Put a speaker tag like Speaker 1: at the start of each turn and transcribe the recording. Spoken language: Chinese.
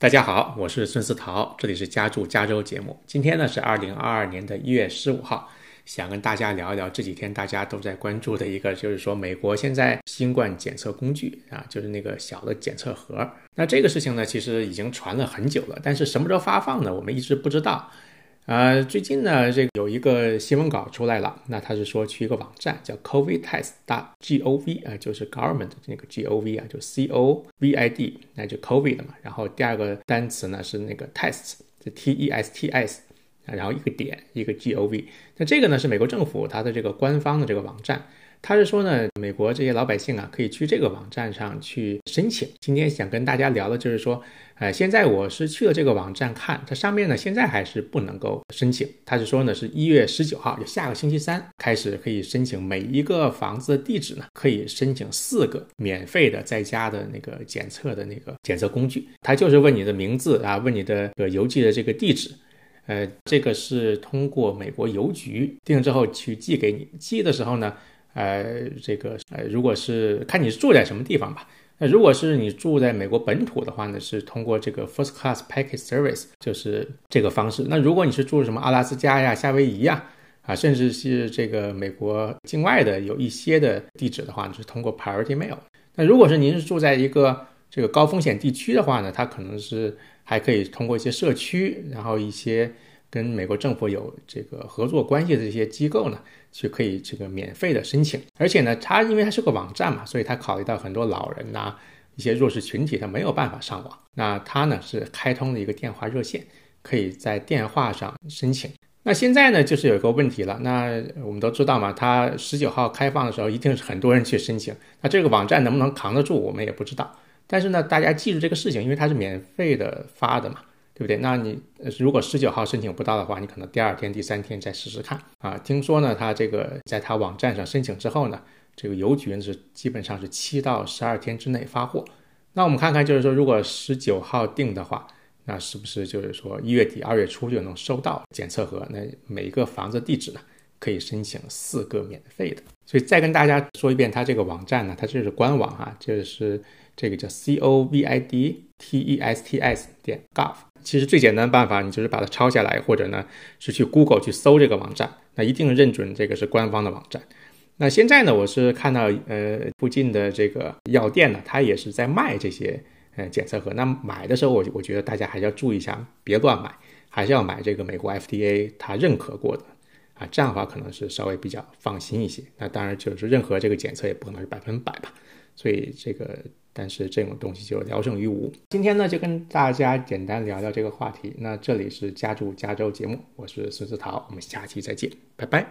Speaker 1: 大家好，我是孙思桃，这里是家住加州节目。今天呢是二零二二年的一月十五号，想跟大家聊一聊这几天大家都在关注的一个，就是说美国现在新冠检测工具啊，就是那个小的检测盒。那这个事情呢，其实已经传了很久了，但是什么时候发放呢？我们一直不知道。呃，最近呢，这个有一个新闻稿出来了，那他是说去一个网站叫 covidtest.gov 啊，就是 government 那个 gov 啊，就 c o v i d，那就 covid 嘛。然后第二个单词呢是那个 test，是 t e s t s，然后一个点一个 g o v。那这个呢是美国政府它的这个官方的这个网站。他是说呢，美国这些老百姓啊，可以去这个网站上去申请。今天想跟大家聊的就是说，呃，现在我是去了这个网站看，它上面呢现在还是不能够申请。他是说呢，是一月十九号，就下个星期三开始可以申请。每一个房子的地址呢，可以申请四个免费的在家的那个检测的那个检测工具。他就是问你的名字啊，问你的呃邮寄的这个地址，呃，这个是通过美国邮局订之后去寄给你。寄的时候呢。呃，这个呃，如果是看你是住在什么地方吧。那如果是你住在美国本土的话呢，是通过这个 First Class Package Service，就是这个方式。那如果你是住什么阿拉斯加呀、夏威夷呀，啊，甚至是这个美国境外的有一些的地址的话，是通过 Priority Mail。那如果是您是住在一个这个高风险地区的话呢，它可能是还可以通过一些社区，然后一些。跟美国政府有这个合作关系的这些机构呢，去可以这个免费的申请。而且呢，它因为它是个网站嘛，所以它考虑到很多老人呐，一些弱势群体，他没有办法上网。那它呢是开通了一个电话热线，可以在电话上申请。那现在呢，就是有一个问题了。那我们都知道嘛，它十九号开放的时候，一定是很多人去申请。那这个网站能不能扛得住，我们也不知道。但是呢，大家记住这个事情，因为它是免费的发的嘛。对不对？那你如果十九号申请不到的话，你可能第二天、第三天再试试看啊。听说呢，他这个在他网站上申请之后呢，这个邮局呢是基本上是七到十二天之内发货。那我们看看，就是说，如果十九号订的话，那是不是就是说一月底、二月初就能收到检测盒？那每个房子地址呢，可以申请四个免费的。所以再跟大家说一遍，它这个网站呢，它就是官网啊，就是这个叫 c o v i d t e s t s 点 gov。其实最简单的办法，你就是把它抄下来，或者呢是去 Google 去搜这个网站，那一定认准这个是官方的网站。那现在呢，我是看到呃附近的这个药店呢，它也是在卖这些呃检测盒。那买的时候，我我觉得大家还是要注意一下，别乱买，还是要买这个美国 FDA 它认可过的啊，这样的话可能是稍微比较放心一些。那当然就是任何这个检测也不可能是百分百吧，所以这个。但是这种东西就聊胜于无。今天呢，就跟大家简单聊聊这个话题。那这里是家住加州节目，我是孙思桃，我们下期再见，拜拜。